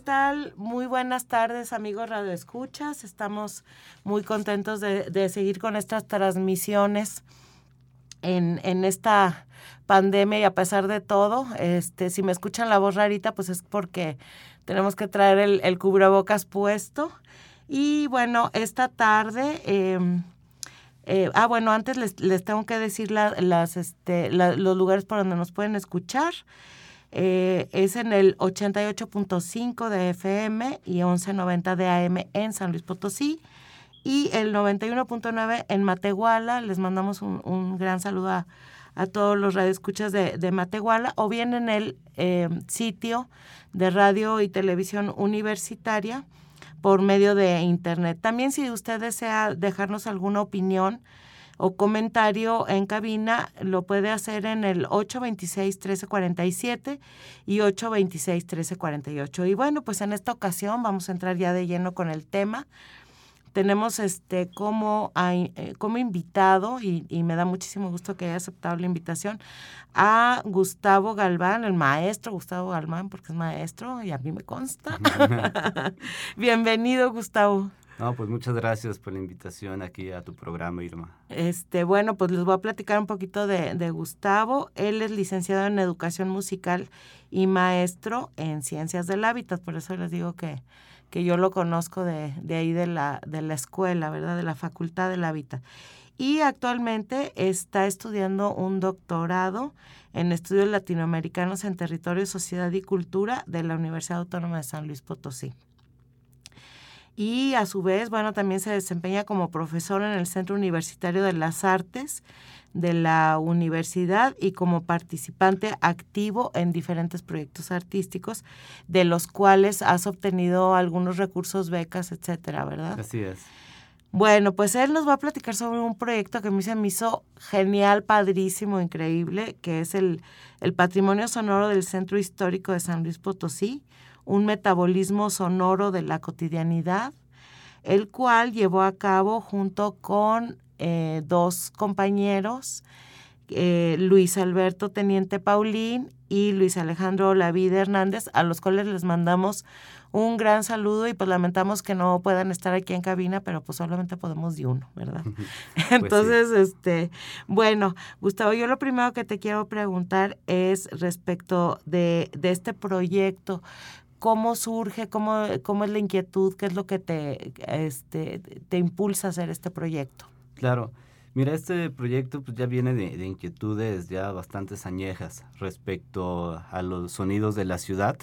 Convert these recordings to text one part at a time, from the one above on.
Tal? Muy buenas tardes, amigos Radio Escuchas. Estamos muy contentos de, seguir con estas transmisiones en, en, esta pandemia y a pesar de todo, este, si me escuchan la voz rarita, pues es porque tenemos que traer el, el cubrebocas puesto. Y bueno, esta tarde, em, eh, ah, bueno, antes les, les tengo que decir las, este, los lugares por donde nos pueden escuchar. Eh, es en el 88.5 de FM y 11.90 de AM en San Luis Potosí y el 91.9 en Matehuala. Les mandamos un, gran saludo a, todos los radioescuchas de, de Matehuala o bien en el eh, sitio de radio y televisión universitaria por medio de internet. También si usted desea dejarnos alguna opinión, o comentario en cabina lo puede hacer en el 826-1347 y 826-1348. Y bueno, pues en esta ocasión vamos a entrar ya de lleno con el tema. Tenemos este como, eh, como invitado, y, me da muchísimo gusto que haya aceptado la invitación, a Gustavo Galván, el maestro Gustavo Galván, porque es maestro y a mí me consta. Bienvenido, Gustavo. No, pues muchas gracias por la invitación aquí a tu programa, Irma. Este, bueno, pues les voy a platicar un poquito de, Gustavo. Él es licenciado en educación musical y maestro en ciencias del hábitat, por eso les digo que, que yo lo conozco de, de ahí de la, de la escuela, ¿verdad? De la Facultad del Hábitat. Y actualmente está estudiando un doctorado en estudios latinoamericanos en territorio, sociedad y cultura de la Universidad Autónoma de San Luis Potosí y a su vez, bueno, también se desempeña como profesor en el Centro Universitario de las Artes de la universidad y como participante activo en diferentes proyectos artísticos, de los cuales has obtenido algunos recursos, becas, etcétera, ¿verdad? Así es. Bueno, pues él nos va a platicar sobre un proyecto que a mí se me hizo genial, padrísimo, increíble, que es el, el Patrimonio Sonoro del Centro Histórico de San Luis Potosí, un metabolismo sonoro de la cotidianidad, el cual llevó a cabo junto con eh, dos compañeros, eh, Luis Alberto Teniente Paulín y Luis Alejandro Lavide Hernández, a los cuales les mandamos un gran saludo y pues lamentamos que no puedan estar aquí en cabina, pero pues solamente podemos de uno, ¿verdad? Pues Entonces, este, bueno, Gustavo, yo lo primero que te quiero preguntar es respecto de, de este proyecto cómo surge, cómo, cómo es la inquietud, qué es lo que te, este, te impulsa a hacer este proyecto. Claro. Mira, este proyecto pues, ya viene de, inquietudes ya bastantes añejas respecto a los sonidos de la ciudad.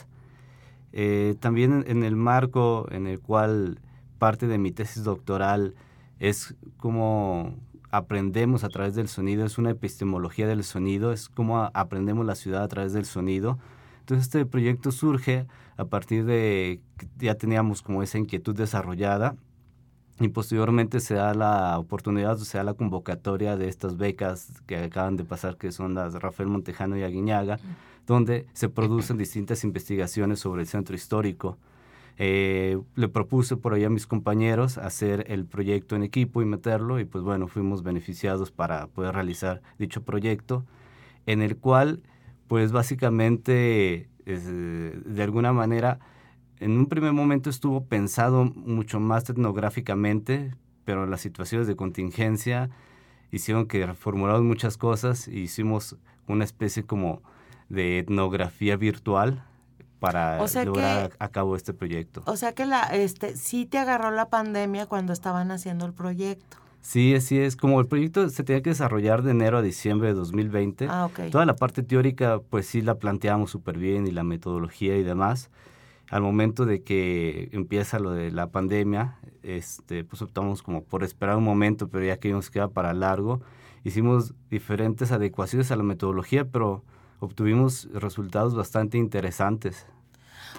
Eh, también en, el marco en el cual parte de mi tesis doctoral es cómo aprendemos a través del sonido, es una epistemología del sonido, es cómo aprendemos la ciudad a través del sonido. Entonces este proyecto surge a partir de que ya teníamos como esa inquietud desarrollada y posteriormente se da la oportunidad, se da la convocatoria de estas becas que acaban de pasar, que son las Rafael Montejano y Aguiñaga, donde se producen distintas investigaciones sobre el centro histórico. Eh, le propuse por ahí a mis compañeros hacer el proyecto en equipo y meterlo y pues bueno, fuimos beneficiados para poder realizar dicho proyecto en el cual pues básicamente de alguna manera en un primer momento estuvo pensado mucho más etnográficamente, pero las situaciones de contingencia hicieron que reformulamos muchas cosas e hicimos una especie como de etnografía virtual para llevar a cabo este proyecto. O sea que la, este, sí te agarró la pandemia cuando estaban haciendo el proyecto. Sí, así es. Como el proyecto se tenía que desarrollar de enero a diciembre de 2020, ah, toda la parte teórica pues sí la planteamos súper bien y la metodología y demás. Al momento de que empieza lo de la pandemia, este, pues optamos como por esperar un momento, pero ya que nos queda para largo, hicimos diferentes adecuaciones a la metodología, pero obtuvimos resultados bastante interesantes.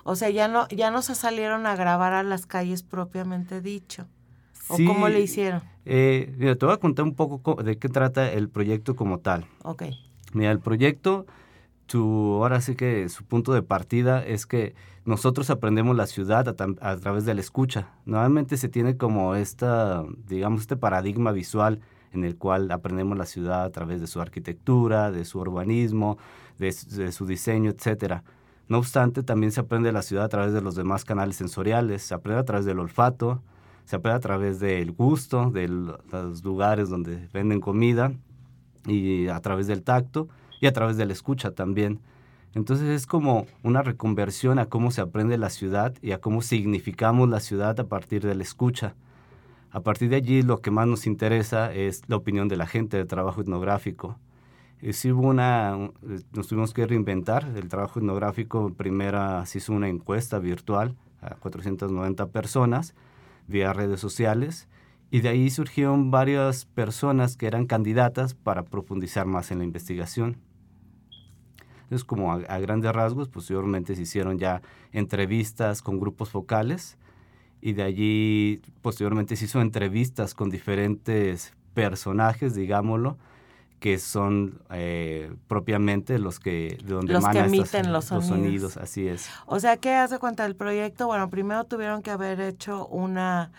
O sea, ya no, ya no se salieron a grabar a las calles propiamente dicho. ¿O cómo le hicieron? Eh, mira, te voy a contar un poco de qué trata el proyecto como tal. Ok. Mira, el proyecto, tu, ahora sí que su punto de partida es que nosotros aprendemos la ciudad a, través de la escucha. Normalmente se tiene como esta, digamos, este paradigma visual en el cual aprendemos la ciudad a través de su arquitectura, de su urbanismo, de, de su diseño, etcétera. No obstante, también se aprende la ciudad a través de los demás canales sensoriales, se aprende a través del olfato, se aprende a través del gusto, de los lugares donde venden comida, y a través del tacto, y a través de la escucha también. Entonces es como una reconversión a cómo se aprende la ciudad y a cómo significamos la ciudad a partir de la escucha. A partir de allí lo que más nos interesa es la opinión de la gente del trabajo etnográfico. Hubo una, nos tuvimos que reinventar el trabajo etnográfico. Primera se hizo una encuesta virtual a 490 personas vía redes sociales y de ahí surgieron varias personas que eran candidatas para profundizar más en la investigación. Entonces, como a, grandes rasgos, posteriormente se hicieron ya entrevistas con grupos focales y de allí posteriormente se hizo entrevistas con diferentes personajes, digámoslo, que son eh, propiamente los que de donde los que emiten los, sonidos. así es. O sea, ¿qué hace cuenta del proyecto? Bueno, primero tuvieron que haber hecho una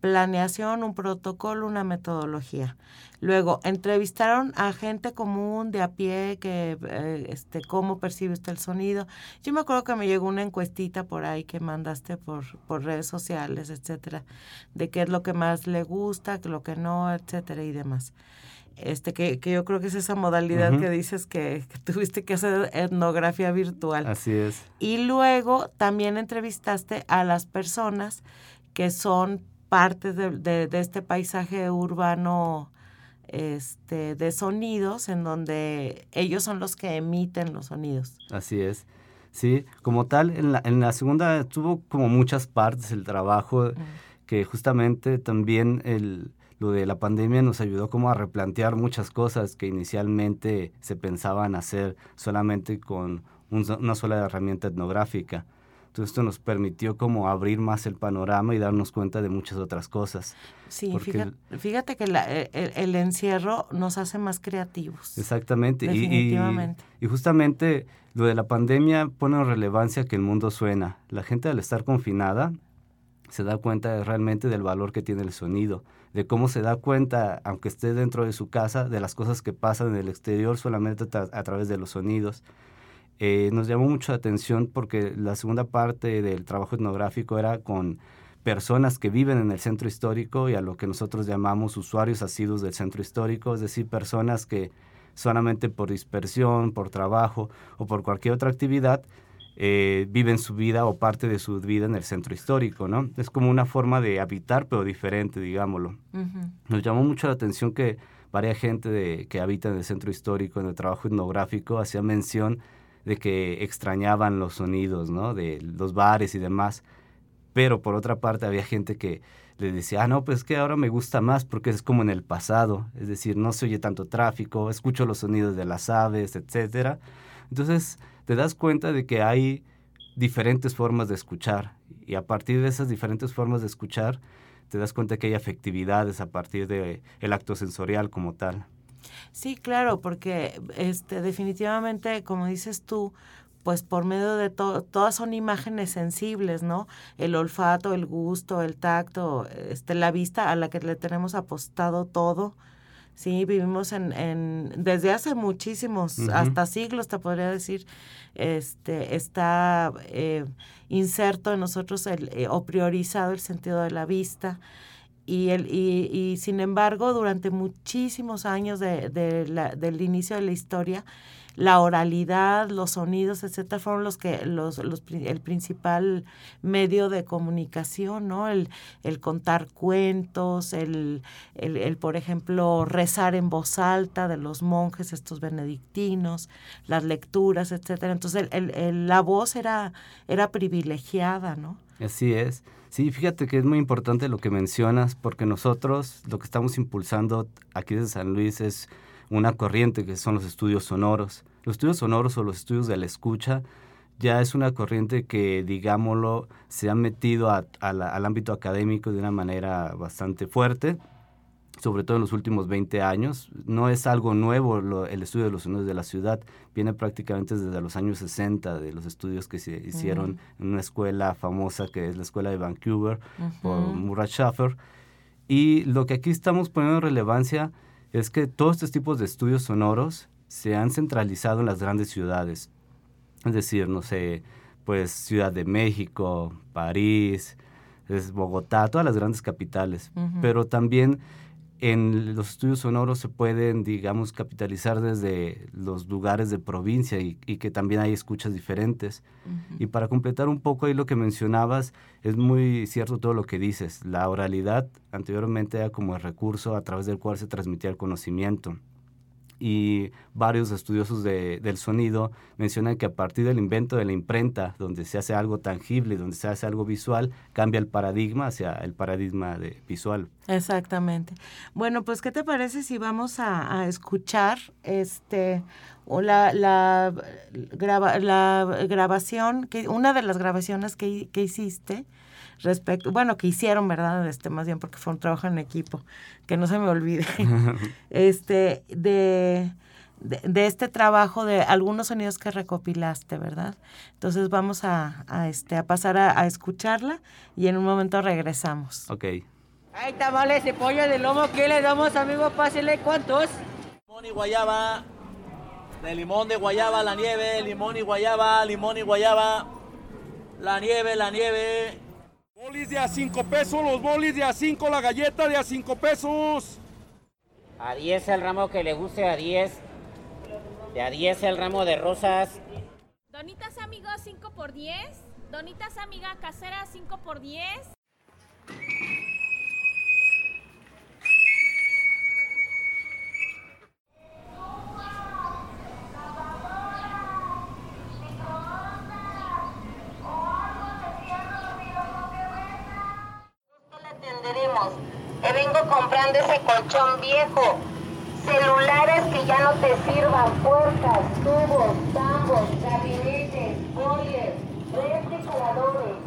planeación, un protocolo, una metodología. Luego entrevistaron a gente común de a pie que eh, este cómo percibe usted el sonido. Yo me acuerdo que me llegó una encuestita por ahí que mandaste por, por redes sociales, etcétera, de qué es lo que más le gusta, lo que no, etcétera y demás este que, que, yo creo que es esa modalidad que dices que, tuviste que hacer etnografía virtual. Así es. Y luego también entrevistaste a las personas que son parte de, de, este paisaje urbano este, de sonidos, en donde ellos son los que emiten los sonidos. Así es. Sí, como tal, en la, en la segunda tuvo como muchas partes el trabajo, que justamente también el, lo de la pandemia nos ayudó como a replantear muchas cosas que inicialmente se pensaban hacer solamente con una sola herramienta etnográfica. Entonces esto nos permitió como abrir más el panorama y darnos cuenta de muchas otras cosas. Sí, fíjate, que e, e, el, encierro nos hace más creativos. Exactamente. Definitivamente. Y, y, justamente lo de la pandemia pone en relevancia que el mundo suena. La gente al estar confinada se da cuenta realmente del valor que tiene el sonido de cómo se da cuenta, aunque esté dentro de su casa, de las cosas que pasan en el exterior solamente a, través de los sonidos. Eh, nos llamó mucho la atención porque la segunda parte del trabajo etnográfico era con personas que viven en el centro histórico y a lo que nosotros llamamos usuarios asiduos del centro histórico, es decir, personas que solamente por dispersión, por trabajo o por cualquier otra actividad eh, viven su vida o parte de su vida en el centro histórico, ¿no? Es como una forma de habitar, pero diferente, digámoslo. Nos llamó mucho la atención que varias gente de, que habita en el centro histórico, en el trabajo etnográfico, hacía mención de que extrañaban los sonidos, ¿no? De los bares y demás. Pero por otra parte había gente que le decía, ah, no, pues que ahora me gusta más porque es como en el pasado, es decir, no se oye tanto tráfico, escucho los sonidos de las aves, etcétera. Entonces, te das cuenta de que hay diferentes formas de escuchar y a partir de esas diferentes formas de escuchar te das cuenta que hay afectividades a partir del el acto sensorial como tal. Sí, claro, porque este definitivamente, como dices tú, pues por medio de todo, todas son imágenes sensibles, ¿no? El olfato, el gusto, el tacto, este, la vista a la que le tenemos apostado todo, Sí, vivimos en, en desde hace muchísimos, hasta siglos te podría decir, este, está eh, inserto en nosotros el, eh, o priorizado el sentido de la vista. Y, el, y, y sin embargo, durante muchísimos años de, de la, del inicio de la historia, la oralidad, los sonidos, etcétera, fueron los que los, los el principal medio de comunicación, ¿no? El, el contar cuentos, el, el, el, por ejemplo, rezar en voz alta de los monjes, estos benedictinos, las lecturas, etcétera. Entonces, el, la voz era, era privilegiada, ¿no? Así es. Sí, fíjate que es muy importante lo que mencionas, porque nosotros lo que estamos impulsando aquí desde San Luis es una corriente que son los estudios sonoros. Los estudios sonoros o los estudios de la escucha ya es una corriente que, digámoslo, se ha metido al ámbito académico de una manera bastante fuerte, sobre todo en los últimos 20 años. No es algo nuevo el estudio de los sonidos de la ciudad, viene prácticamente desde los años 60, de los estudios que se hicieron en una escuela famosa que es la escuela de Vancouver por Murat Schaffer. Y lo que aquí estamos poniendo en relevancia es que todos estos tipos de estudios sonoros se han centralizado en las grandes ciudades. Es decir, no sé, pues Ciudad de México, París, es Bogotá, todas las grandes capitales. Pero también en los estudios sonoros se pueden, digamos, capitalizar desde los lugares de provincia y, que también hay escuchas diferentes. Y para completar un poco ahí lo que mencionabas, es muy cierto todo lo que dices. La oralidad anteriormente era como el recurso a través del cual se transmitía el conocimiento y varios estudiosos del sonido mencionan que a partir del invento de la imprenta, donde se hace algo tangible, donde se hace algo visual, cambia el paradigma hacia el paradigma de visual. Exactamente. Bueno, pues ¿qué te parece si vamos a, escuchar este o la, la, la grabación, que, una de las grabaciones que, que hiciste? Respecto, bueno, que hicieron, ¿verdad? Este, más bien porque fue un trabajo en equipo, que no se me olvide, este, de, de, este trabajo de algunos sonidos que recopilaste, ¿verdad? Entonces vamos a, a este, a pasar a, escucharla y en un momento regresamos. Ok. Hay tamales de pollo de lomo, ¿qué le damos, amigo? Pásele, ¿cuántos? Limón y guayaba, de limón de guayaba, la nieve, limón y guayaba, limón y guayaba, la nieve, la nieve, Bolis de a 5 pesos, los bolis de a 5, la galleta de a 5 pesos. A 10 el ramo que le guste, a 10. De a 10 el ramo de rosas. Donitas amigos 5 por 10. Donitas amiga casera 5 por 10. Te vengo comprando ese colchón viejo. Celulares que ya no te sirvan, puertas, tubos, tambos, gabinetes, boilers, refrigeradores,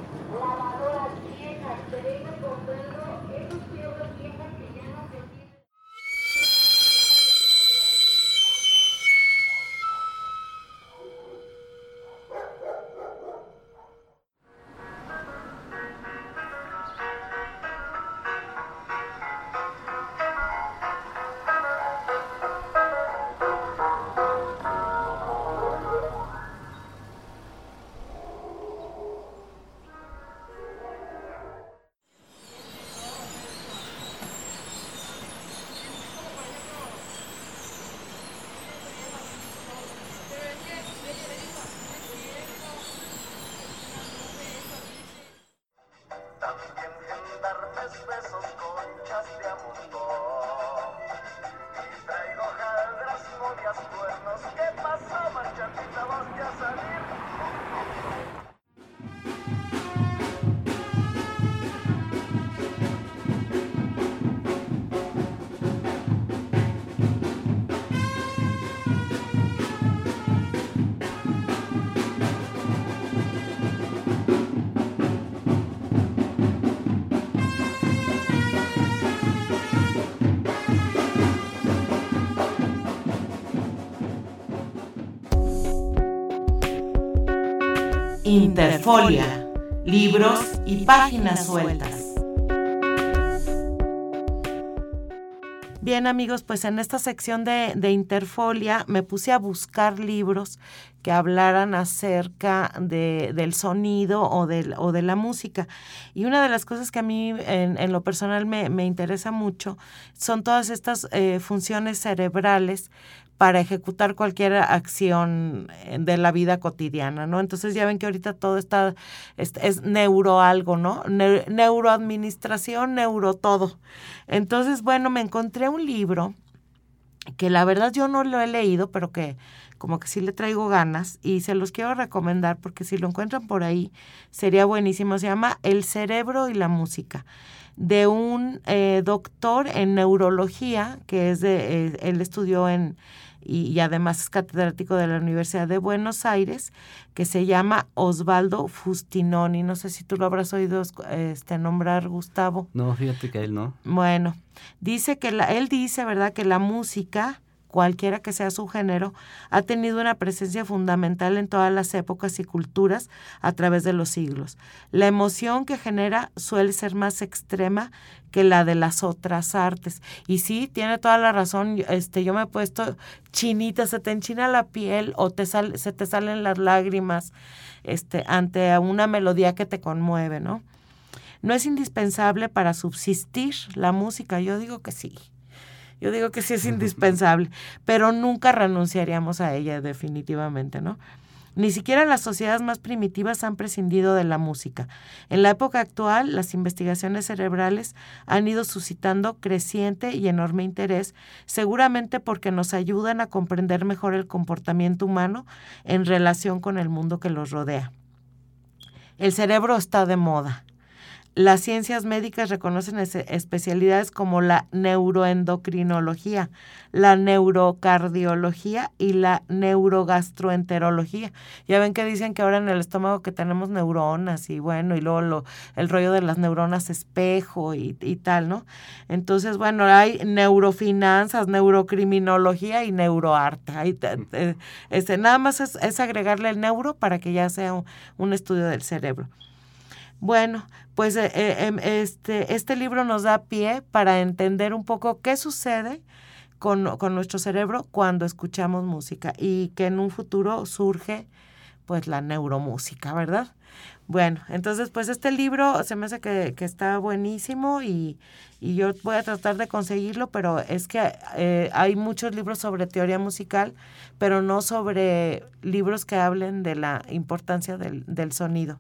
Interfolia, libros y páginas sueltas. Bien amigos, pues en esta sección de, Interfolia me puse a buscar libros que hablaran acerca de, del sonido o de, o de la música. Y una de las cosas que a mí en, lo personal me, me, interesa mucho son todas estas eh, funciones cerebrales para ejecutar cualquier acción eh, de la vida cotidiana, ¿no? Entonces ya ven que ahorita todo está, es, neuro algo, ¿no? neuroadministración, neuro todo. Entonces, bueno, me encontré un libro que la verdad yo no lo he leído, pero que como que sí le traigo ganas y se los quiero recomendar porque si lo encuentran por ahí sería buenísimo. Se llama El cerebro y la música de un eh, doctor en neurología que es de, eh, él estudió en, y, además es catedrático de la Universidad de Buenos Aires, que se llama Osvaldo Fustinoni. No sé si tú lo habrás oído este, nombrar, Gustavo. No, fíjate que él no. Bueno, dice que la, él dice, ¿verdad?, que la música cualquiera que sea su género, ha tenido una presencia fundamental en todas las épocas y culturas a través de los siglos. La emoción que genera suele ser más extrema que la de las otras artes. Y sí, tiene toda la razón, este, yo me he puesto chinita, se te enchina la piel o te sale, se te salen las lágrimas este, ante una melodía que te conmueve, ¿no? No es indispensable para subsistir la música, yo digo que sí. Yo digo que sí es indispensable, pero nunca renunciaríamos a ella definitivamente, ¿no? Ni siquiera las sociedades más primitivas han prescindido de la música. En la época actual, las investigaciones cerebrales han ido suscitando creciente y enorme interés, seguramente porque nos ayudan a comprender mejor el comportamiento humano en relación con el mundo que los rodea. El cerebro está de moda. Las ciencias médicas reconocen especialidades como la neuroendocrinología, la neurocardiología y la neurogastroenterología. Ya ven que dicen que ahora en el estómago que tenemos neuronas y bueno, y luego lo, el rollo de las neuronas espejo y, tal, ¿no? Entonces, bueno, hay neurofinanzas, neurocriminología y neuroarte. Ahí este, nada más es, agregarle el neuro para que ya sea un estudio del cerebro. Bueno, pues eh, eh, em, este, este libro nos da pie para entender un poco qué sucede con, nuestro cerebro cuando escuchamos música y que en un futuro surge pues la neuromúsica, ¿verdad? Bueno, entonces pues este libro se me hace que, está buenísimo y, yo voy a tratar de conseguirlo, pero es que eh, hay muchos libros sobre teoría musical, pero no sobre libros que hablen de la importancia del, del sonido.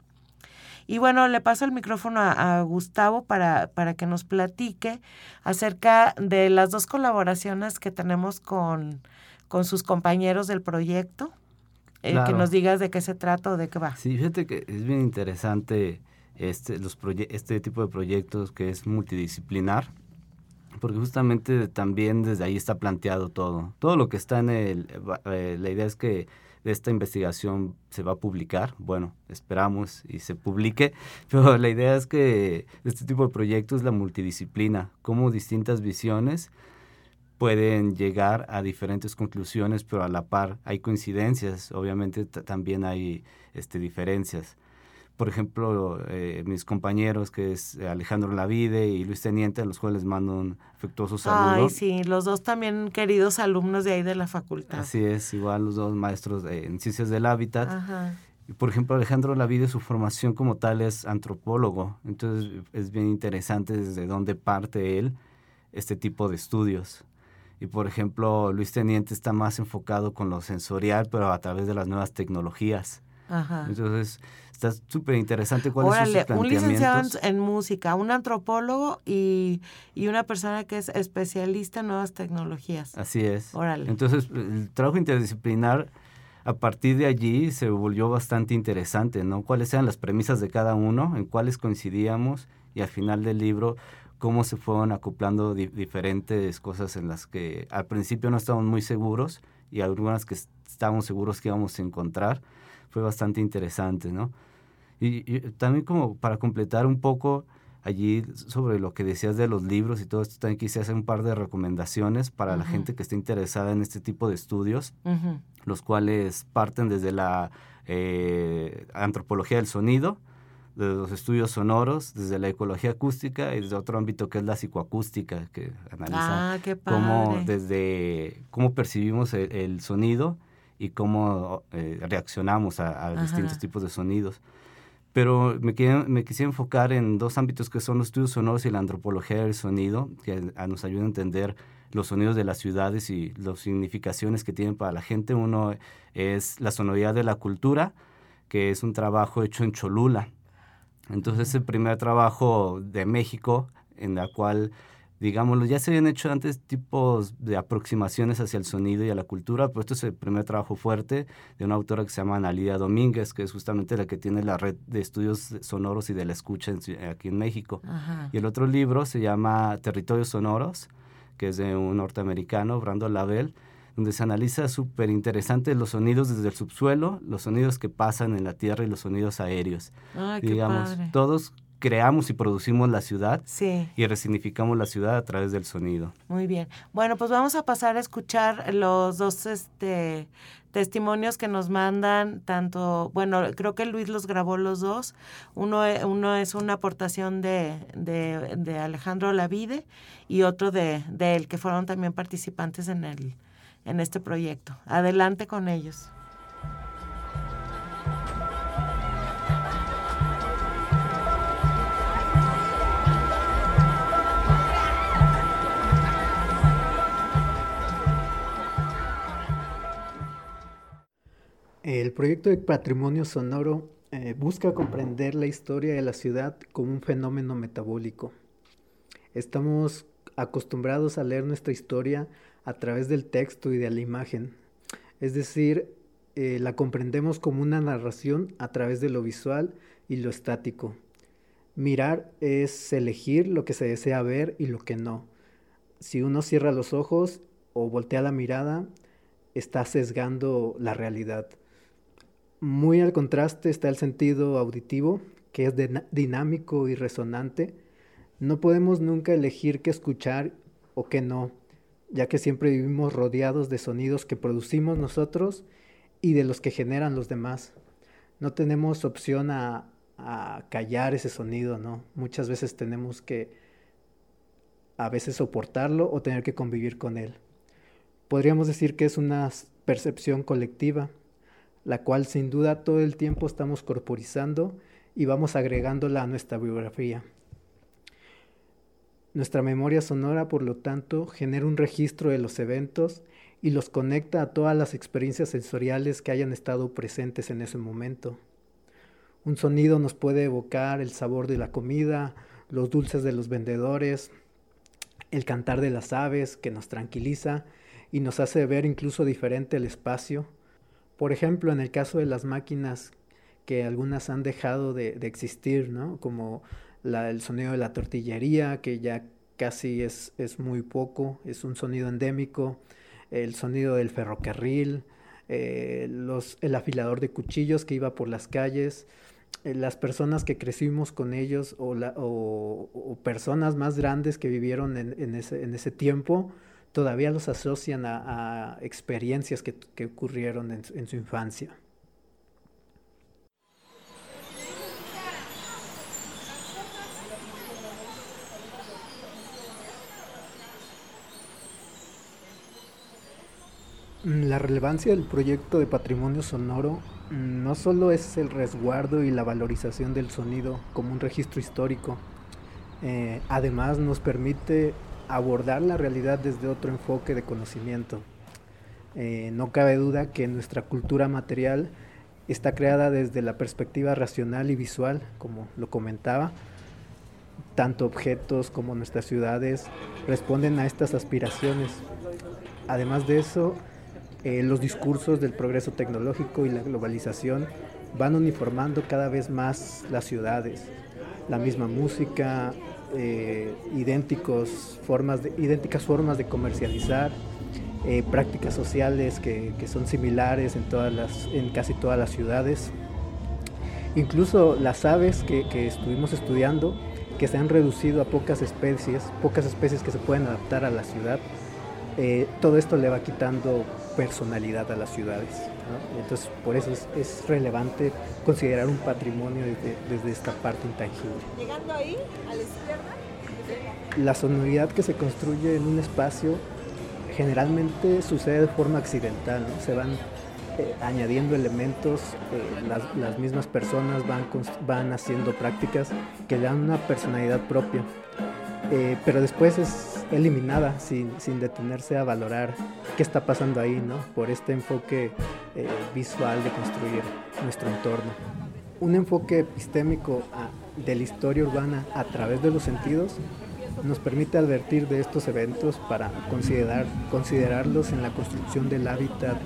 Y bueno, le paso el micrófono a, Gustavo para, para, que nos platique acerca de las dos colaboraciones que tenemos con, con sus compañeros del proyecto. Eh, que nos digas de qué se trata o de qué va. Sí, fíjate que es bien interesante este, los este tipo de proyectos que es multidisciplinar, porque justamente también desde ahí está planteado todo. Todo lo que está en el... Eh, la idea es que esta investigación se va a publicar. Bueno, esperamos y se publique, pero la idea es que este tipo de proyectos es la multidisciplina, cómo distintas visiones pueden llegar a diferentes conclusiones, pero a la par hay coincidencias, obviamente también hay este, diferencias por ejemplo, eh, mis compañeros, que es Alejandro Lavide y Luis Teniente, a los cuales mando un afectuoso saludo. Ay, sí, los dos también queridos alumnos de ahí de la facultad. Así es, igual los dos maestros en Ciencias del Hábitat. Ajá. Por ejemplo, Alejandro Lavide, su formación como tal es antropólogo, entonces es bien interesante desde dónde parte él este tipo de estudios. Y por ejemplo, Luis Teniente está más enfocado con lo sensorial, pero a través de las nuevas tecnologías. Ajá. Entonces, Está súper interesante cuáles son sus un licenciado en, música, un antropólogo y, una persona que es especialista en nuevas tecnologías. Así es. Órale. Entonces, el trabajo interdisciplinar a partir de allí se volvió bastante interesante, ¿no? Cuáles eran las premisas de cada uno, en cuáles coincidíamos y al final del libro cómo se fueron acoplando diferentes cosas en las que al principio no estábamos muy seguros y algunas que estábamos seguros que íbamos a encontrar. Fue bastante interesante, ¿no? Y, también como para completar un poco allí sobre lo que decías de los libros y todo esto, también quise hacer un par de recomendaciones para la gente que esté interesada en este tipo de estudios, los cuales parten desde la eh, antropología del sonido, de los estudios sonoros, desde la ecología acústica y desde otro ámbito que es la psicoacústica, que analiza ah, cómo desde cómo percibimos el, sonido y cómo eh, reaccionamos a, distintos tipos de sonidos pero me, me quisiera enfocar en dos ámbitos que son los estudios sonoros y la antropología del sonido, que nos ayudan a entender los sonidos de las ciudades y las significaciones que tienen para la gente. Uno es la sonoridad de la cultura, que es un trabajo hecho en Cholula. Entonces es el primer trabajo de México en la cual digámoslo, ya se habían hecho antes tipos de aproximaciones hacia el sonido y a la cultura, pero este es el primer trabajo fuerte de una autora que se llama Analia Domínguez, que es justamente la que tiene la red de estudios sonoros y de la escucha aquí en México. Y el otro libro se llama Territorios Sonoros, que es de un norteamericano, Brandon Lavelle, donde se analiza súper interesante los sonidos desde el subsuelo, los sonidos que pasan en la tierra y los sonidos aéreos. Ay, qué Digamos, padre. todos creamos y producimos la ciudad Sí. y resignificamos la ciudad a través del sonido. Muy bien. Bueno, pues vamos a pasar a escuchar los dos este, testimonios que nos mandan, tanto, bueno, creo que Luis los grabó los dos. Uno, uno es una aportación de, de, de Alejandro Lavide y otro de, de él, que fueron también participantes en, el, en este proyecto. Adelante con ellos. El proyecto de patrimonio sonoro eh, busca comprender la historia de la ciudad como un fenómeno metabólico. Estamos acostumbrados a leer nuestra historia a través del texto y de la imagen, es decir, eh, la comprendemos como una narración a través de lo visual y lo estático. Mirar es elegir lo que se desea ver y lo que no. Si uno cierra los ojos o voltea la mirada, está sesgando la realidad. Muy al contraste está el sentido auditivo, que es dinámico y resonante. No podemos nunca elegir qué escuchar o qué no, ya que siempre vivimos rodeados de sonidos que producimos nosotros y de los que generan los demás. No tenemos opción a, a callar ese sonido, ¿no? Muchas veces tenemos que a veces soportarlo o tener que convivir con él. Podríamos decir que es una percepción colectiva, la cual sin duda todo el tiempo estamos corporizando y vamos agregándola a nuestra biografía. Nuestra memoria sonora, por lo tanto, genera un registro de los eventos y los conecta a todas las experiencias sensoriales que hayan estado presentes en ese momento. Un sonido nos puede evocar el sabor de la comida, los dulces de los vendedores, el cantar de las aves que nos tranquiliza y nos hace ver incluso diferente el espacio. Por ejemplo, en el caso de las máquinas que algunas han dejado de, existir, ¿no? Como el sonido de la tortillería, que ya casi es, es muy poco, es un sonido endémico, el sonido del ferrocarril, eh, el afilador de cuchillos que iba por las calles, eh, las personas que crecimos con ellos o, personas más grandes que vivieron en ese tiempo, todavía los asocian a, experiencias que, ocurrieron en, su- en su infancia. Mm, La relevancia del proyecto de patrimonio sonoro mm, no solo es el resguardo y la valorización del sonido como un registro histórico, eh, además nos permite abordar la realidad desde otro enfoque de conocimiento. Eh, no cabe duda que nuestra cultura material está creada desde la perspectiva racional y visual, como lo comentaba. Tanto objetos como nuestras ciudades responden a estas aspiraciones. Además de eso, eh, los discursos del progreso tecnológico y la globalización van uniformando cada vez más las ciudades. La misma música, eh, idénticos formas de- idénticas formas de comercializar, eh, prácticas sociales que, que son similares en, todas las, en casi todas las ciudades. Incluso las aves que, que estuvimos estudiando, que se han reducido a pocas especies, pocas especies que se pueden adaptar a la ciudad, eh, todo esto le va quitando personalidad a las ciudades. ¿No? Entonces, por eso es, es relevante considerar un patrimonio desde, desde esta parte intangible. Llegando ahí, a la izquierda, La sonoridad que se construye en un espacio generalmente sucede de forma accidental, ¿no? se van eh, añadiendo elementos, eh, las, las mismas personas van, van haciendo prácticas que le dan una personalidad propia, eh, pero después es eliminada sin, sin detenerse a valorar qué está pasando ahí, ¿no? por este enfoque eh, visual de construir nuestro entorno. Un enfoque epistémico a- de la historia urbana a través de los sentidos nos permite advertir de estos eventos para considerar, considerarlos en la construcción del hábitat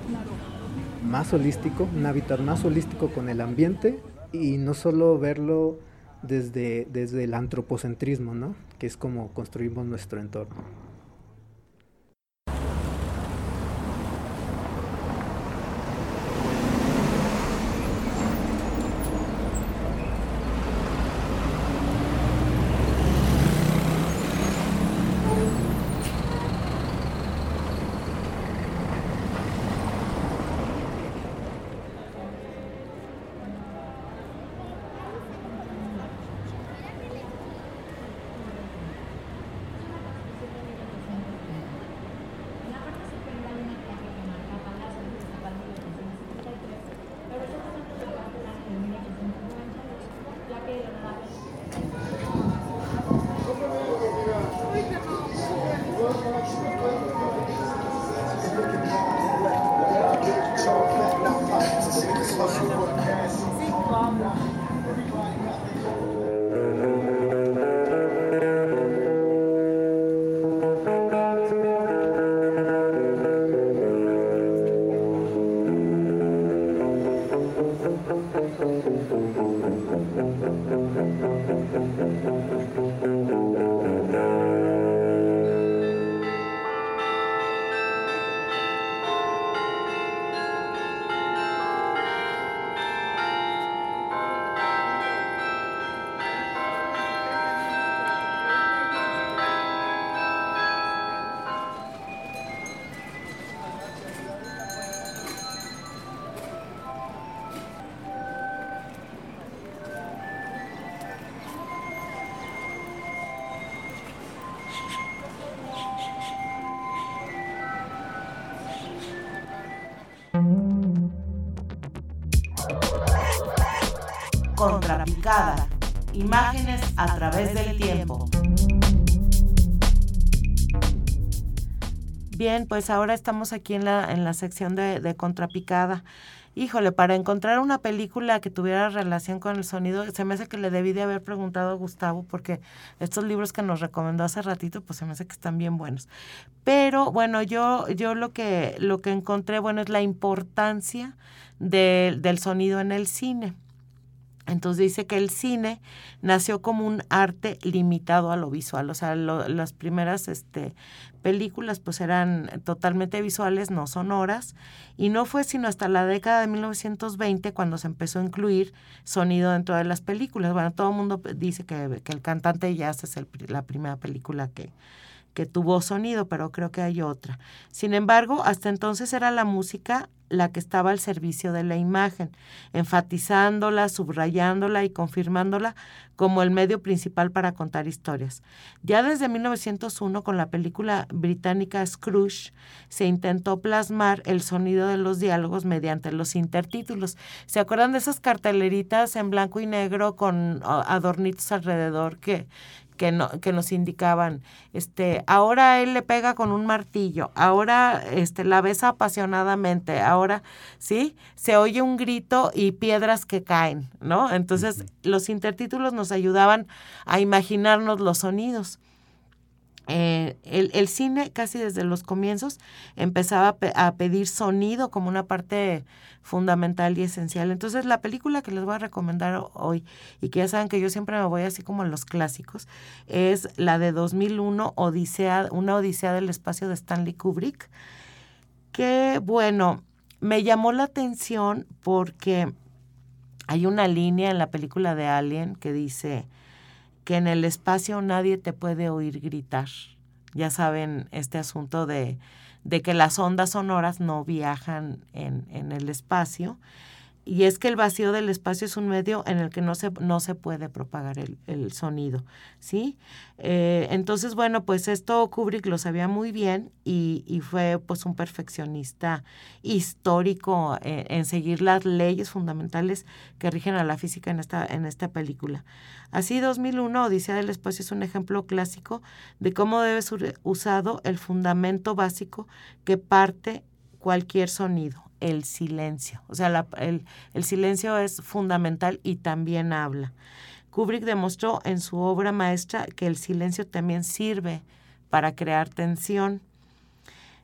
más holístico, un hábitat más holístico con el ambiente y no solo verlo desde, desde el antropocentrismo, ¿no? Que es como construimos nuestro entorno. Contrapicada. Imágenes a través del tiempo. Bien, pues ahora estamos aquí en la, en la sección de, de Contrapicada. Híjole, para encontrar una película que tuviera relación con el sonido, se me hace que le debí de haber preguntado a Gustavo, porque estos libros que nos recomendó hace ratito, pues se me hace que están bien buenos. Pero bueno, yo, yo lo que, lo que encontré, bueno, es la importancia del sonido en el cine. Entonces dice que el cine nació como un arte limitado a lo visual, o sea, las primeras este, películas pues eran totalmente visuales, no sonoras, y no fue sino hasta la década de 1920 cuando se empezó a incluir sonido dentro de las películas. Bueno, todo el mundo dice que, que el cantante de jazz es el, la primera película que, que tuvo sonido, pero creo que hay otra. Sin embargo, hasta entonces era la música la que estaba al servicio de la imagen, enfatizándola, subrayándola y confirmándola como el medio principal para contar historias. Ya desde 1901, con la película británica Scrooge, se intentó plasmar el sonido de los diálogos mediante los intertítulos. ¿Se acuerdan de esas carteleritas en blanco y negro con adornitos alrededor que, que, no, que nos indicaban, este, ahora él le pega con un martillo, ahora este, la besa apasionadamente, ahora, ¿sí? Se oye un grito y piedras que caen, ¿no? Entonces, los intertítulos nos ayudaban a imaginarnos los sonidos. Eh, el, el, cine casi desde los comienzos empezaba a, pedir sonido como una parte fundamental y esencial. Entonces la película que les voy a recomendar hoy y que ya saben que yo siempre me voy así como a los clásicos es la de 2001 Odisea, una Odisea del espacio de Stanley Kubrick. Que bueno, me llamó la atención porque hay una línea en la película de Alien que dice que en el espacio nadie te puede oír gritar. Ya saben este asunto de, de que las ondas sonoras no viajan en, en el espacio y es que el vacío del espacio es un medio en el que no se, no se puede propagar el, sonido, ¿sí? Eh, entonces, bueno, pues esto Kubrick lo sabía muy bien y, y fue pues un perfeccionista histórico en, en, seguir las leyes fundamentales que rigen a la física en esta, en esta película. Así, 2001, Odisea del Espacio es un ejemplo clásico de cómo debe ser usado el fundamento básico que parte cualquier sonido, el silencio. O sea, el, el silencio es fundamental y también habla. Kubrick demostró en su obra maestra que el silencio también sirve para crear tensión.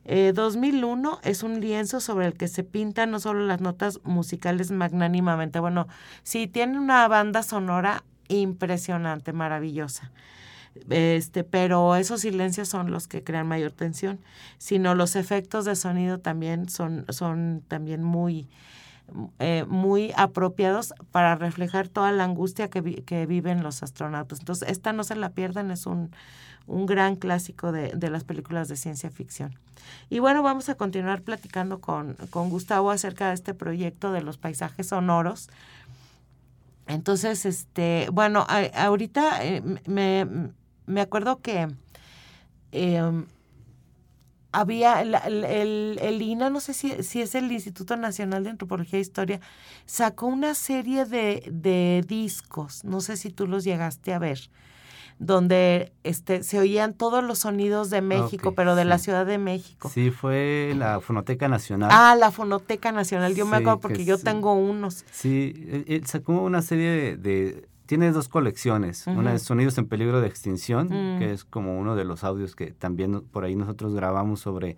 2001 eh, es un lienzo sobre el que se pintan no solo las notas musicales magnánimamente, bueno, sí, tiene una banda sonora impresionante, maravillosa este, pero esos silencios son los que crean mayor tensión, sino los efectos de sonido también son, son también muy, eh, muy apropiados para reflejar toda la angustia que, que, viven los astronautas. Entonces, esta no se la pierdan, es un, un gran clásico de, de, las películas de ciencia ficción. Y bueno, vamos a continuar platicando con, con Gustavo acerca de este proyecto de los paisajes sonoros. Entonces, este, bueno, ahorita eh, me, me acuerdo que em, había el, el, INA, no sé si, si, es el Instituto Nacional de Antropología e Historia, sacó una serie de, de, discos, no sé si tú los llegaste a ver, donde este, se oían todos los sonidos de México, pero de la Ciudad de México. Sí, fue la Fonoteca Nacional. Ah, la Fonoteca Nacional, yo me acuerdo porque yo tengo unos. Sí, él sacó una serie de tiene dos colecciones. Una es Sonidos en peligro de extinción, mm. que es como uno de los audios que también por ahí nosotros grabamos sobre...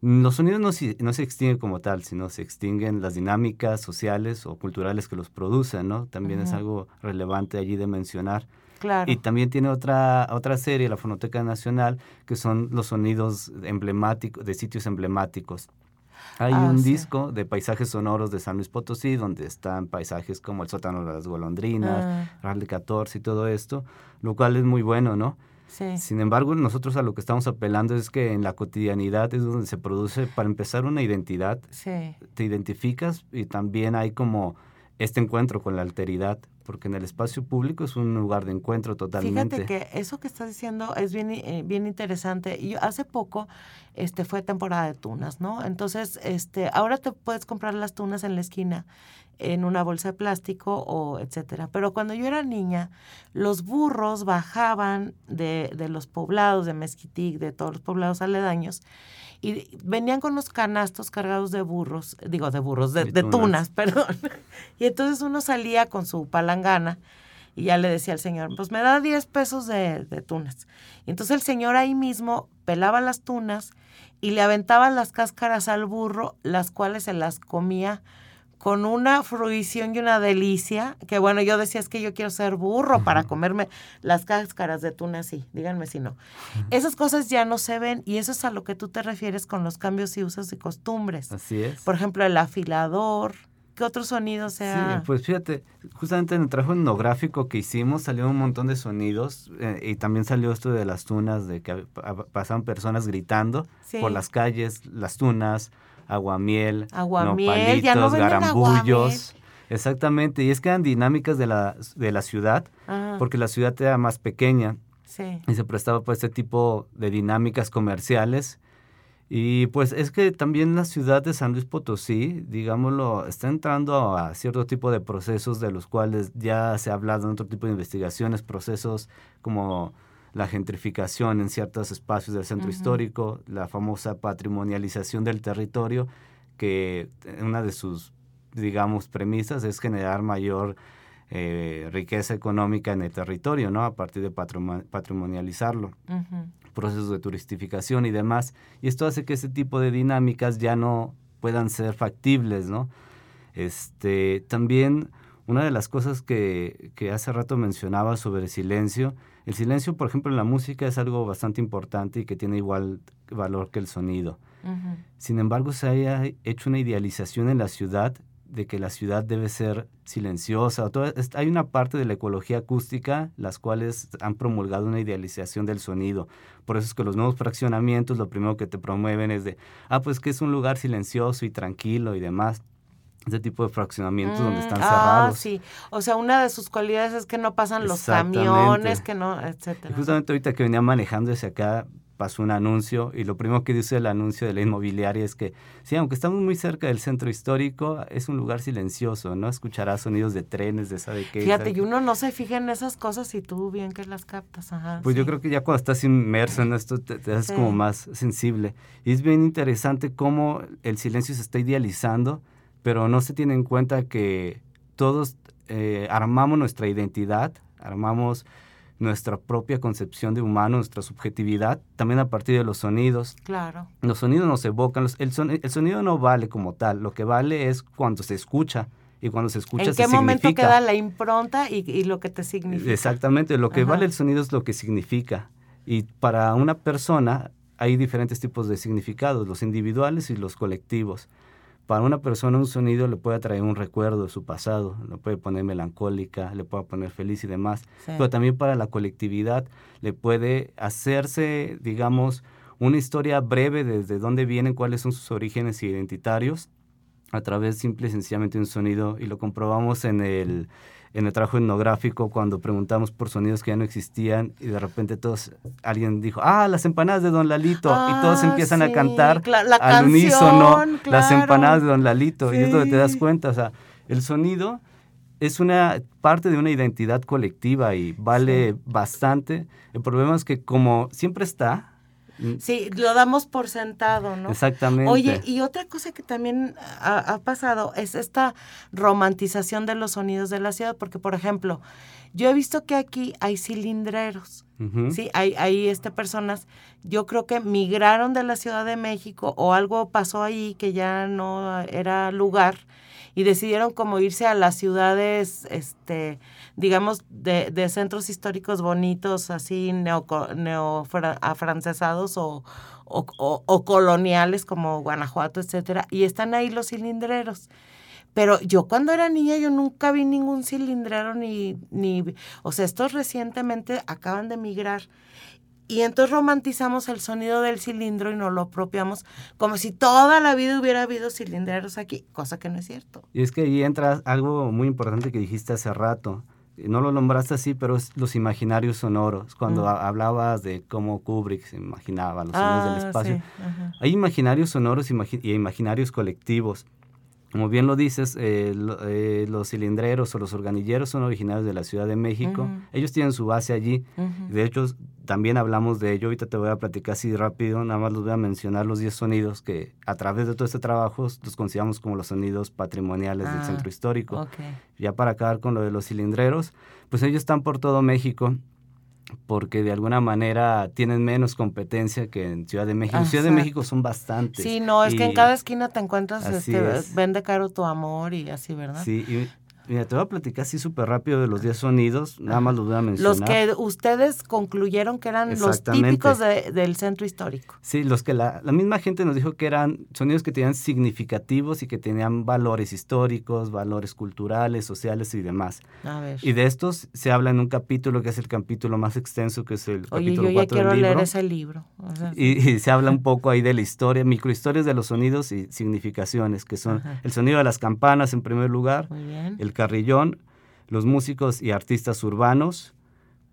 Los sonidos no, no se extinguen como tal, sino se extinguen las dinámicas sociales o culturales que los producen, ¿no? También es algo relevante allí de mencionar. Claro. Y también tiene otra, otra serie, la Fonoteca Nacional, que son los sonidos emblemáticos, de sitios emblemáticos. Hay ah, un disco de paisajes sonoros de San Luis Potosí, donde están paisajes como el sótano de las golondrinas, ah. de 14 y todo esto, lo cual es muy bueno, ¿no? Sí. Sin embargo, nosotros a lo que estamos apelando es que en la cotidianidad es donde se produce, para empezar, una identidad. Sí. Te identificas y también hay como este encuentro con la alteridad, porque en el espacio público es un lugar de encuentro totalmente. Fíjate que eso que estás diciendo es bien, eh, bien interesante. Yo hace poco este fue temporada de tunas, ¿no? Entonces, este, ahora te puedes comprar las tunas en la esquina en una bolsa de plástico o etcétera. Pero cuando yo era niña, los burros bajaban de, de los poblados de Mezquitic, de todos los poblados aledaños, y venían con unos canastos cargados de burros, digo de burros, de, de tunas, perdón. Y entonces uno salía con su palangana y ya le decía al señor, pues me da 10 pesos de, de tunas. Y entonces el señor ahí mismo pelaba las tunas y le aventaba las cáscaras al burro, las cuales se las comía con una fruición y una delicia, que bueno, yo decía es que yo quiero ser burro para comerme las cáscaras de tuna así, díganme si no. Esas cosas ya no se ven y eso es a lo que tú te refieres con los cambios y usos y costumbres. Así es. Por ejemplo, el afilador, ¿qué otro sonido sea? Sí, pues fíjate, justamente en el trabajo etnográfico que hicimos salió un montón de sonidos eh, y también salió esto de las tunas, de que pasaban personas gritando por las calles, las tunas, aguamiel, aguamiel ya no garambullos. Exactamente, y es que eran dinámicas de la, de la ciudad, porque la ciudad era más pequeña y se prestaba para este tipo de dinámicas comerciales. Y pues es que también la ciudad de San Luis Potosí, digámoslo, está entrando a cierto tipo de procesos de los cuales ya se ha hablado en otro tipo de investigaciones, procesos como la gentrificación en ciertos espacios del centro histórico, la famosa patrimonialización del territorio, que una de sus, digamos, premisas es generar mayor eh, riqueza económica en el territorio, ¿no? A partir de patrimonializarlo. Procesos de turistificación y demás. Y esto hace que ese tipo de dinámicas ya no puedan ser factibles, ¿no? Este, también una de las cosas que, que hace rato mencionaba sobre el silencio, el silencio, por ejemplo, en la música es algo bastante importante y que tiene igual valor que el sonido. Sin embargo, se haya hecho una idealización en la ciudad de que la ciudad debe ser silenciosa. hay una parte de la ecología acústica las cuales han promulgado una idealización del sonido. Por eso es que los nuevos fraccionamientos lo primero que te promueven es de, ah, pues que es un lugar silencioso y tranquilo y demás ese tipo de fraccionamientos donde están mm, cerrados. Ah, sí. O sea, una de sus cualidades es que no pasan los camiones, que no, etcétera. justamente ahorita que venía manejando hacia acá, pasó un anuncio y lo primero que dice el anuncio de la inmobiliaria es que, sí, aunque estamos muy cerca del centro histórico, es un lugar silencioso, ¿no? Escucharás sonidos de trenes, de sabe qué. Fíjate, y uno no se fija en esas cosas y tú bien que las captas, ajá. Pues yo creo que ya cuando estás inmerso en esto te, te das como más sensible. Y es bien interesante cómo el silencio se está idealizando pero no se tiene en cuenta que todos eh, armamos nuestra identidad, armamos nuestra propia concepción de humano, nuestra subjetividad, también a partir de los sonidos. Claro. Los sonidos nos evocan, el, sonido no vale como tal, lo que vale es cuando se escucha y cuando se escucha ¿En qué momento queda la impronta y, lo que te significa? Exactamente, lo que vale el sonido es lo que significa. Y para una persona hay diferentes tipos de significados, los individuales y los colectivos para una persona un sonido le puede traer un recuerdo de su pasado, le puede poner melancólica, le puede poner feliz y demás, pero también para la colectividad le puede hacerse, digamos, una historia breve desde dónde vienen, cuáles son sus orígenes identitarios a través simple y sencillamente de un sonido y lo comprobamos en el en el trabajo etnográfico cuando preguntamos por sonidos que ya no existían y de repente todos, alguien dijo, ah, las empanadas de Don Lalito, y todos ah, empiezan a cantar al unísono las empanadas de Don Lalito, y es donde te das cuenta, o sea, el sonido es una parte de una identidad colectiva y vale bastante. El problema es que como siempre está. Sí, lo damos por sentado, ¿no? Exactamente. Oye, y otra cosa que también ha, pasado es esta romantización de los sonidos de la ciudad, porque, por ejemplo, yo he visto que aquí hay cilindreros, ¿sí? Hay, hay este, personas, yo creo que migraron de la Ciudad de México o algo pasó ahí que ya no era lugar y decidieron como irse a las ciudades, este, digamos, de, de centros históricos bonitos, así neoafrancesados o, o, o, coloniales como Guanajuato, etcétera, y están ahí los cilindreros. Pero yo cuando era niña yo nunca vi ningún cilindrero ni, ni, o sea, estos recientemente acaban de migrar y entonces romantizamos el sonido del cilindro y nos lo apropiamos como si toda la vida hubiera habido cilindreros aquí, cosa que no es cierto. Y es que ahí entra algo muy importante que dijiste hace rato. No lo nombraste así, pero es los imaginarios sonoros. Cuando mm. hablabas de cómo Kubrick se imaginaba los sonidos del ah, espacio. Hay imaginarios sonoros y imaginarios colectivos. Como bien lo dices, eh, eh, los cilindreros o los organilleros son originarios de la Ciudad de México. Ellos tienen su base allí. De hecho, también hablamos de ello. Ahorita te voy a platicar así rápido. Nada más los voy a mencionar los 10 sonidos que a través de todo este trabajo los consideramos como los sonidos patrimoniales del ah, centro histórico. Ya para acabar con lo de los cilindreros, pues ellos están por todo México porque de alguna manera tienen menos competencia que en Ciudad de México. Ciudad de México son bastantes. Sí, no, es que en cada esquina te encuentras, este, vende caro tu amor y así, ¿verdad? Sí, y Mira, te voy a platicar así súper rápido de los 10 sonidos, nada más los voy a mencionar. Los que ustedes concluyeron que eran los típicos del centro histórico. Sí, los que la, la, misma gente nos dijo que eran sonidos que tenían significativos y que tenían valores históricos, valores culturales, sociales y demás. A ver. Y de estos se habla en un capítulo que es el capítulo más extenso, que es el Oye, capítulo yo ya quiero leer ese libro. y, se habla un poco ahí de la historia, microhistorias de los sonidos y significaciones, que son el sonido de las campanas en primer lugar, Muy bien. el carrillón, los músicos y artistas urbanos,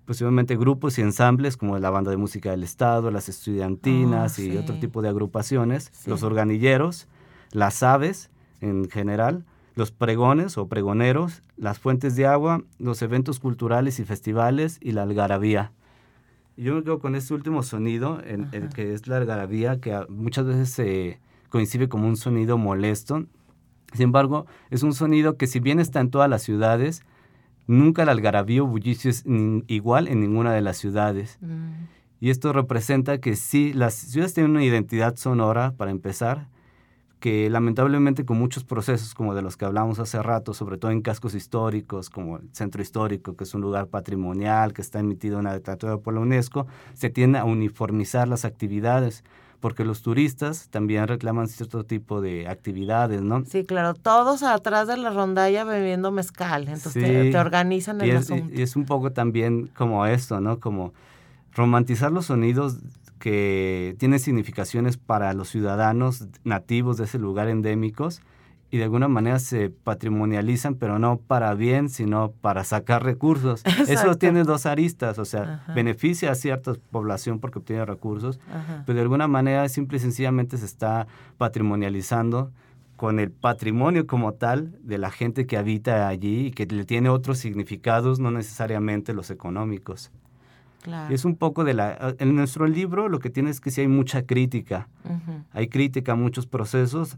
posiblemente grupos y ensambles como la Banda de Música del Estado, las estudiantinas ah, y otro tipo de agrupaciones, los organilleros, las aves en general, los pregones o pregoneros, las fuentes de agua, los eventos culturales y festivales y la algarabía. Yo me quedo con este último sonido, el que es la algarabía, que muchas veces se coincide como un sonido molesto, sin embargo, es un sonido que si bien está en todas las ciudades, nunca el algarabío bullicio es igual en ninguna de las ciudades. Mm. Y esto representa que sí, las ciudades tienen una identidad sonora, para empezar, que lamentablemente con muchos procesos como de los que hablamos hace rato, sobre todo en cascos históricos, como el centro histórico, que es un lugar patrimonial, que está emitido en la declaratoria por la UNESCO, se tiende a uniformizar las actividades porque los turistas también reclaman cierto tipo de actividades, ¿no? Sí, claro, todos atrás de la rondalla bebiendo mezcal, entonces te, organizan el asunto. Y es un poco también como esto, ¿no? Como romantizar los sonidos que tienen significaciones para los ciudadanos nativos de ese lugar endémicos y de alguna manera se patrimonializan, pero no para bien, sino para sacar recursos. Eso tiene dos aristas, o sea, beneficia a cierta población porque obtiene recursos, pero de alguna manera simple y sencillamente se está patrimonializando con el patrimonio como tal de la gente que habita allí y que le tiene otros significados, no necesariamente los económicos. Claro. Es un poco de la... En nuestro libro lo que tiene es que sí hay mucha crítica. Hay crítica a muchos procesos,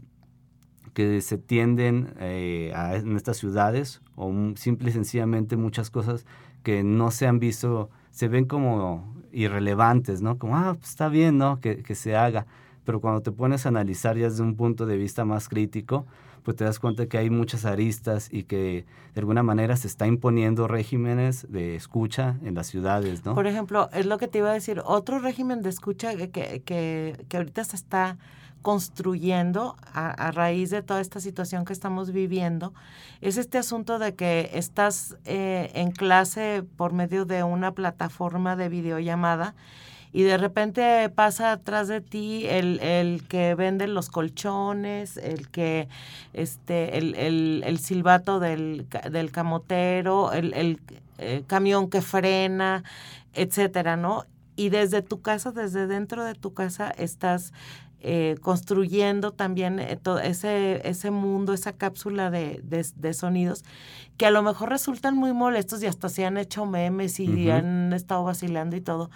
que se tienden eh, a, en estas ciudades o simple y sencillamente muchas cosas que no se han visto, se ven como irrelevantes, ¿no? Como, ah, pues está bien, ¿no? Que, que, se haga. Pero cuando te pones a analizar ya desde un punto de vista más crítico, pues te das cuenta que hay muchas aristas y que de alguna manera se está imponiendo regímenes de escucha en las ciudades, ¿no? Por ejemplo, es lo que te iba a decir, otro régimen de escucha que, que, que ahorita se está construyendo a, raíz de toda esta situación que estamos viviendo es este asunto de que estás eh, en clase por medio de una plataforma de videollamada y de repente pasa atrás de ti el, el que vende los colchones, el que este, el, el, silbato del, del camotero, el, el eh, camión que frena, etcétera, ¿no? Y desde tu casa, desde dentro de tu casa, estás eh, construyendo también eh, todo ese, ese mundo, esa cápsula de, de, sonidos, que a lo mejor resultan muy molestos y hasta se han hecho memes y han estado vacilando y todo,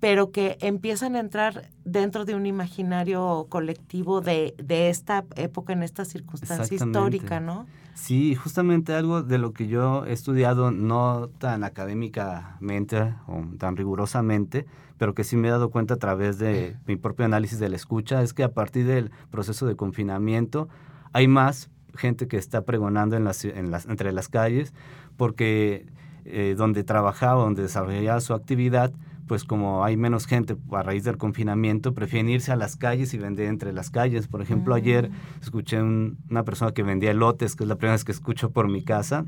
pero que empiezan a entrar dentro de un imaginario colectivo de, de esta época, en esta circunstancia histórica, ¿no? Sí, justamente algo de lo que yo he estudiado, no tan académicamente o tan rigurosamente, pero que sí me he dado cuenta a través de mi propio análisis de la escucha, es que a partir del proceso de confinamiento hay más gente que está pregonando en las, en las, entre las calles, porque eh, donde trabajaba, donde desarrollaba su actividad, pues como hay menos gente a raíz del confinamiento, prefieren irse a las calles y vender entre las calles. Por ejemplo, ayer mm. escuché una persona que vendía lotes, que es la primera vez que escucho por mi casa.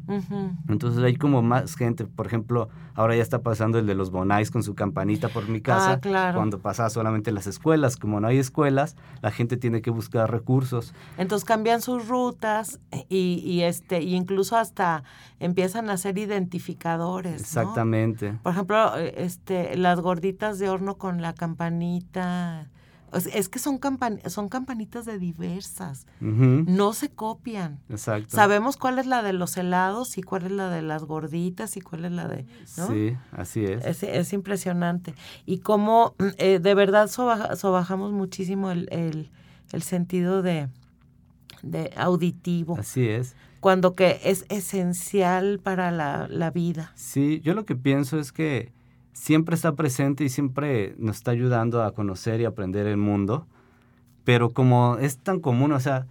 Entonces hay como más gente. Por ejemplo, ahora ya está pasando el de los bonais con su campanita por mi casa. Ah, claro. Cuando pasaba solamente las escuelas. Como no hay escuelas, la gente tiene que buscar recursos. Entonces cambian sus rutas y, y este, y incluso hasta empiezan a ser identificadores. Exactamente. Por ejemplo, este, la gorditas de horno con la campanita. Es, que son, campan son campanitas de diversas. No se copian. Exacto. Sabemos cuál es la de los helados y cuál es la de las gorditas y cuál es la de... ¿no? Sí, así es. Es, es impresionante. Y cómo eh, de verdad sobaja- sobajamos muchísimo el, el- el sentido de, de auditivo, Así es. cuando que es esencial para la, la vida. Sí, yo lo que pienso es que siempre está presente y siempre nos está ayudando a conocer y aprender el mundo, pero como es tan común, o sea,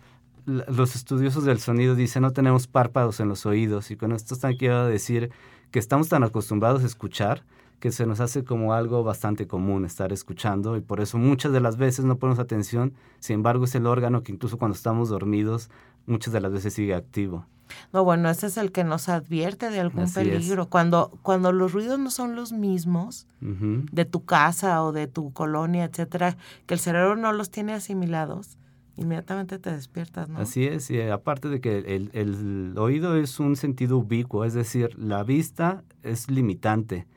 los estudiosos del sonido dicen no tenemos párpados en los oídos y con esto están quiero decir que estamos tan acostumbrados a escuchar que se nos hace como algo bastante común estar escuchando y por eso muchas de las veces no ponemos atención, sin embargo es el órgano que incluso cuando estamos dormidos muchas de las veces sigue activo. No, bueno, ese es el que nos advierte de algún Así es. peligro. Cuando, cuando los ruidos no son los mismos de tu casa o de tu colonia, etcétera, que el cerebro no los tiene asimilados, inmediatamente te despiertas, ¿no? Así es, y aparte de que el, el oído es un sentido ubicuo, es decir, la vista es limitante,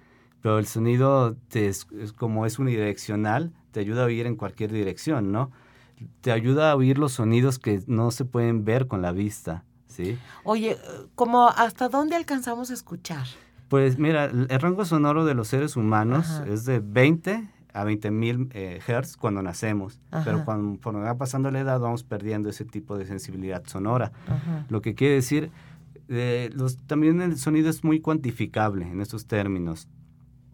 pero el sonido te es, es como es unidireccional, te ayuda a oír en cualquier dirección, ¿no? Te ayuda a oír los sonidos que no se pueden ver con la vista, ¿sí? Oye, como hasta dónde alcanzamos a escuchar. Pues mira, el rango sonoro de los seres humanos Ajá. es de 20 a 20 mil eh, hertz cuando nacemos, pero cuando, va pasando la edad vamos perdiendo ese tipo de sensibilidad sonora. Ajá. Lo que quiere decir, eh, los, también el sonido es muy cuantificable en estos términos.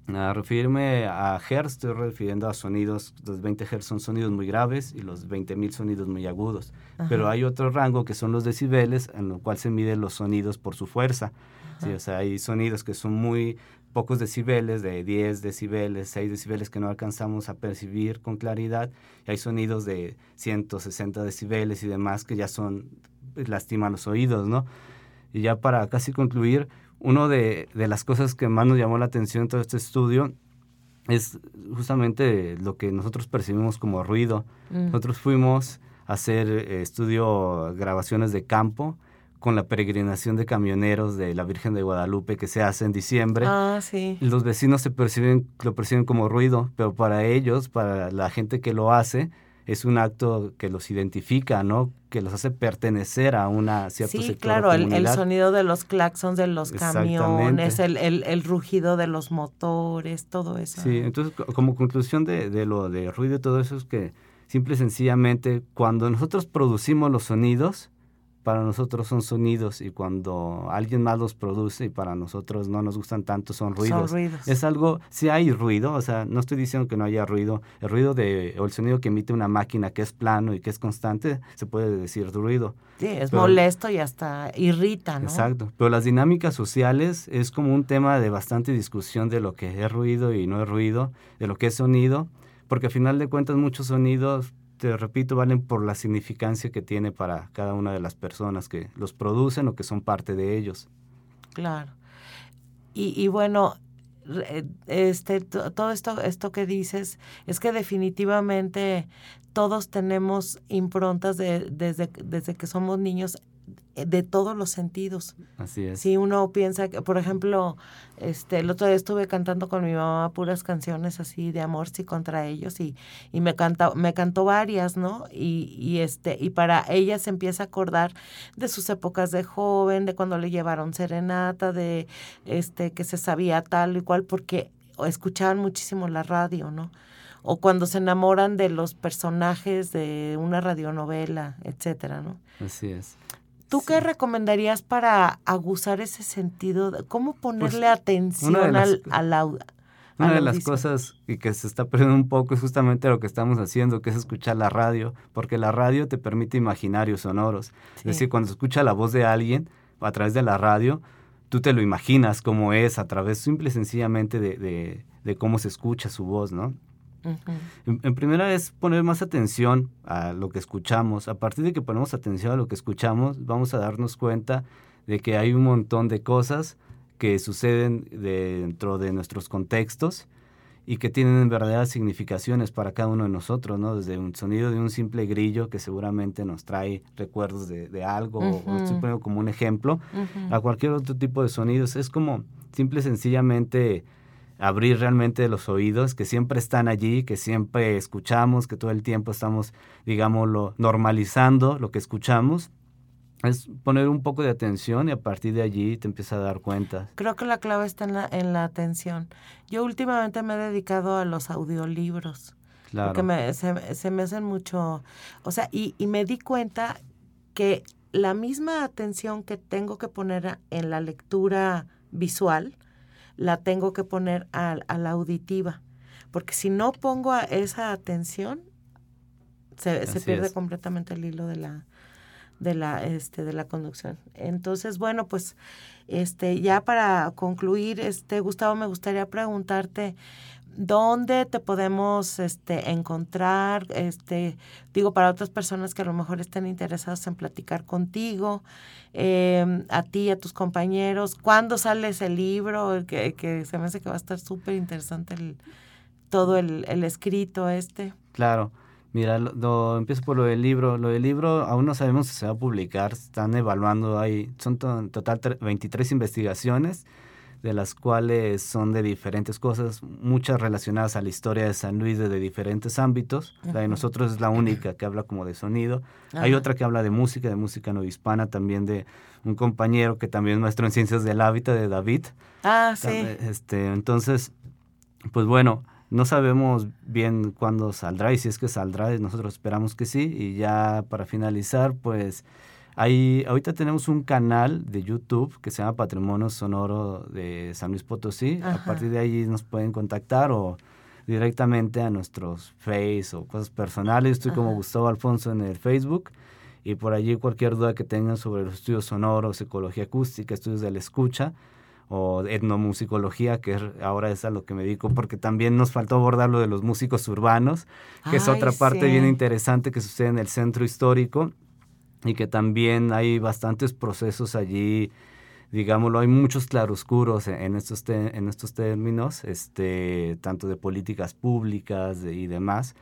A referirme a hertz, estoy refiriendo a sonidos, los 20 hertz son sonidos muy graves y los 20.000 sonidos muy agudos. Pero hay otro rango que son los decibeles, en lo cual se miden los sonidos por su fuerza. Sí, o sea, hay sonidos que son muy pocos decibeles, de 10 decibeles, 6 decibeles que no alcanzamos a percibir con claridad. Y hay sonidos de 160 decibeles y demás que ya son, lastiman los oídos, ¿no? Y ya para casi concluir, una de, de las cosas que más nos llamó la atención en todo este estudio es justamente lo que nosotros percibimos como ruido. Mm. Nosotros fuimos a hacer eh, estudio, grabaciones de campo con la peregrinación de camioneros de la Virgen de Guadalupe que se hace en diciembre. Ah, sí. Los vecinos se perciben, lo perciben como ruido, pero para ellos, para la gente que lo hace, es un acto que los identifica, ¿no? Que los hace pertenecer a una cierto Sí, claro, el, sonido de los claxons de los camiones, el, el, el rugido de los motores, todo eso. Sí, entonces co- como conclusión de, de lo de ruido y todo eso es que simple y sencillamente cuando nosotros producimos los sonidos, para nosotros son sonidos y cuando alguien más los produce y para nosotros no nos gustan tanto son ruidos. ruidos. Es algo, si hay ruido, o sea, no estoy diciendo que no haya ruido, el ruido de, o el sonido que emite una máquina que es plano y que es constante, se puede decir ruido. Sí, es Pero- molesto y hasta irrita, ¿no? Exacto. Pero las dinámicas sociales es como un tema de bastante discusión de lo que es ruido y no es ruido, de lo que es sonido, porque al final de cuentas muchos sonidos, te repito, valen por la significancia que tiene para cada una de las personas que los producen o que son parte de ellos. Claro. Y, y bueno, este, to- todo esto, esto que dices es que definitivamente todos tenemos improntas de, desde, desde que somos niños de todos los sentidos. Así es. Si uno piensa que, por ejemplo, este, el otro día estuve cantando con mi mamá puras canciones así de amor sí contra ellos y, y me canta, me cantó varias, ¿no? Y, y este, y para ella se empieza a acordar de sus épocas de joven, de cuando le llevaron serenata, de este, que se sabía tal y cual, porque escuchaban muchísimo la radio, ¿no? O cuando se enamoran de los personajes de una radionovela, etcétera, ¿no? Así es. ¿Tú qué recomendarías para aguzar ese sentido? de- ¿Cómo ponerle atención Pues, de las- al, al au- Una de las cosas y que se está perdiendo un poco es justamente lo que estamos haciendo, que es escuchar la radio, porque la radio te permite imaginarios sonoros. Es decir, cuando se escucha la voz de alguien a través de la radio, tú te lo imaginas cómo es a través simple y sencillamente de, de- de cómo se escucha su voz, ¿no? En, en primera es poner más atención a lo que escuchamos. A partir de que ponemos atención a lo que escuchamos, vamos a darnos cuenta de que hay un montón de cosas que suceden dentro de nuestros contextos y que tienen verdaderas significaciones para cada uno de nosotros, ¿no? Desde un sonido de un simple grillo que seguramente nos trae recuerdos de, de algo, o Ujú. estoy poniendo como un ejemplo, a cualquier otro tipo de sonidos. Es como simple y sencillamente abrir realmente los oídos, que siempre están allí, que siempre escuchamos, que todo el tiempo estamos, digámoslo, normalizando lo que escuchamos. Es poner un poco de atención y a partir de allí te empiezas a dar cuenta. Creo que la clave está en la, en la atención. Yo últimamente me he dedicado a los audiolibros. Claro. Porque me, se, se, me hacen mucho, o sea, y, y me di cuenta que la misma atención que tengo que poner en la lectura visual, la tengo que poner a, la auditiva. Porque si no pongo esa atención, se, se pierde completamente el hilo de la, de la, este, de la conducción. Entonces, bueno, pues, este, ya para concluir, este, Gustavo, me gustaría preguntarte, ¿Dónde te podemos este, encontrar? Este, digo, para otras personas que a lo mejor estén interesadas en platicar contigo, em, a ti, a tus compañeros. ¿Cuándo sale ese libro? Que, que se me hace que va a estar súper interesante el, todo el, el, escrito este. Claro. Mira, lo, empiezo por lo del libro. Lo del libro aún no sabemos si se va a publicar. Están evaluando, hay, son en total 23 investigaciones de las cuales son de diferentes cosas, muchas relacionadas a la historia de San Luis de, diferentes ámbitos. La de nosotros es la única que habla como de sonido. Hay otra que habla de música, de música no hispana, también de un compañero que también es maestro en ciencias del hábitat, de David. Ah, sí. Este, entonces, pues bueno, no sabemos bien cuándo saldrá y si es que saldrá, nosotros esperamos que sí. Y ya para finalizar, pues Ahí, ahorita tenemos un canal de YouTube que se llama Patrimonio Sonoro de San Luis Potosí. A partir de ahí nos pueden contactar o directamente a nuestros Face o cosas personales. Estoy como Gustavo Alfonso en el Facebook. Y por allí cualquier duda que tengan sobre los estudios sonoros, ecología acústica, estudios de la escucha o etnomusicología, que ahora es a lo que me dedico, porque también nos faltó abordar lo de los músicos urbanos, que es otra parte bien interesante que sucede en el centro histórico y que también hay bastantes procesos allí, digámoslo, hay muchos claroscuros en estos, en estos términos, este, tanto de políticas públicas y demás,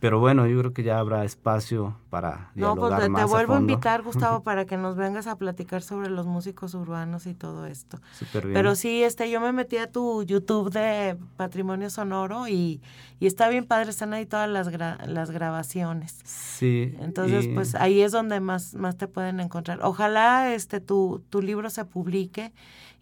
pero bueno, yo creo que ya habrá espacio para dialogar no, pues te, te vuelvo a, invitar, Gustavo, para que nos vengas a platicar sobre los músicos urbanos y todo esto. Súper bien. Pero sí, este, yo me metí a tu YouTube de Patrimonio Sonoro y, y está bien padre, están ahí todas las, las grabaciones. Sí. Entonces, pues ahí es donde más, más te pueden encontrar. Ojalá este tu, tu libro se publique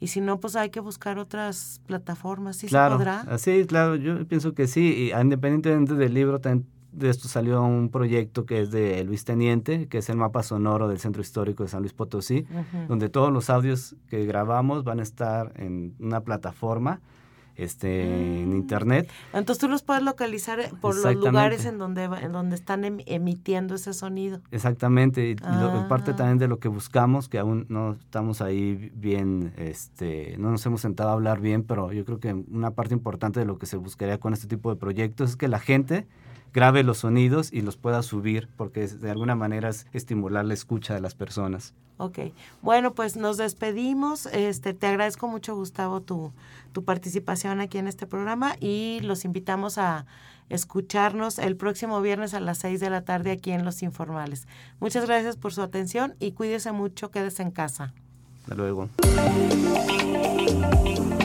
y si no, pues hay que buscar otras plataformas, ¿sí claro, se podrá? Sí, claro, yo pienso que sí, y independientemente del libro, también de esto salió un proyecto que es de Luis Teniente, que es el mapa sonoro del Centro Histórico de San Luis Potosí, donde todos los audios que grabamos van a estar en una plataforma este, en mm. internet. Entonces tú los puedes localizar eh, por los lugares en donde, en donde están em, emitiendo ese sonido. Exactamente, y parte Ah. también de lo que buscamos, que aún no estamos ahí bien, este, no nos hemos sentado a hablar bien, pero yo creo que una parte importante de lo que se buscaría con este tipo de proyectos es que la gente grabe los sonidos y los pueda subir, porque de alguna manera es estimular la escucha de las personas. Ok, bueno, pues nos despedimos. Este, te agradezco mucho, Gustavo, tu, tu participación aquí en este programa y los invitamos a escucharnos el próximo viernes a las 6 de la tarde aquí en Los Informales. Muchas gracias por su atención y cuídese mucho, quédese en casa. Hasta luego.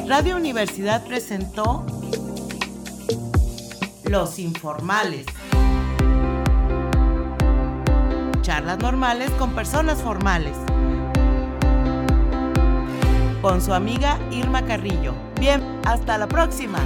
Radio Universidad presentó Los Informales. Charlas normales con personas formales. Con su amiga Irma Carrillo. Bien, hasta la próxima.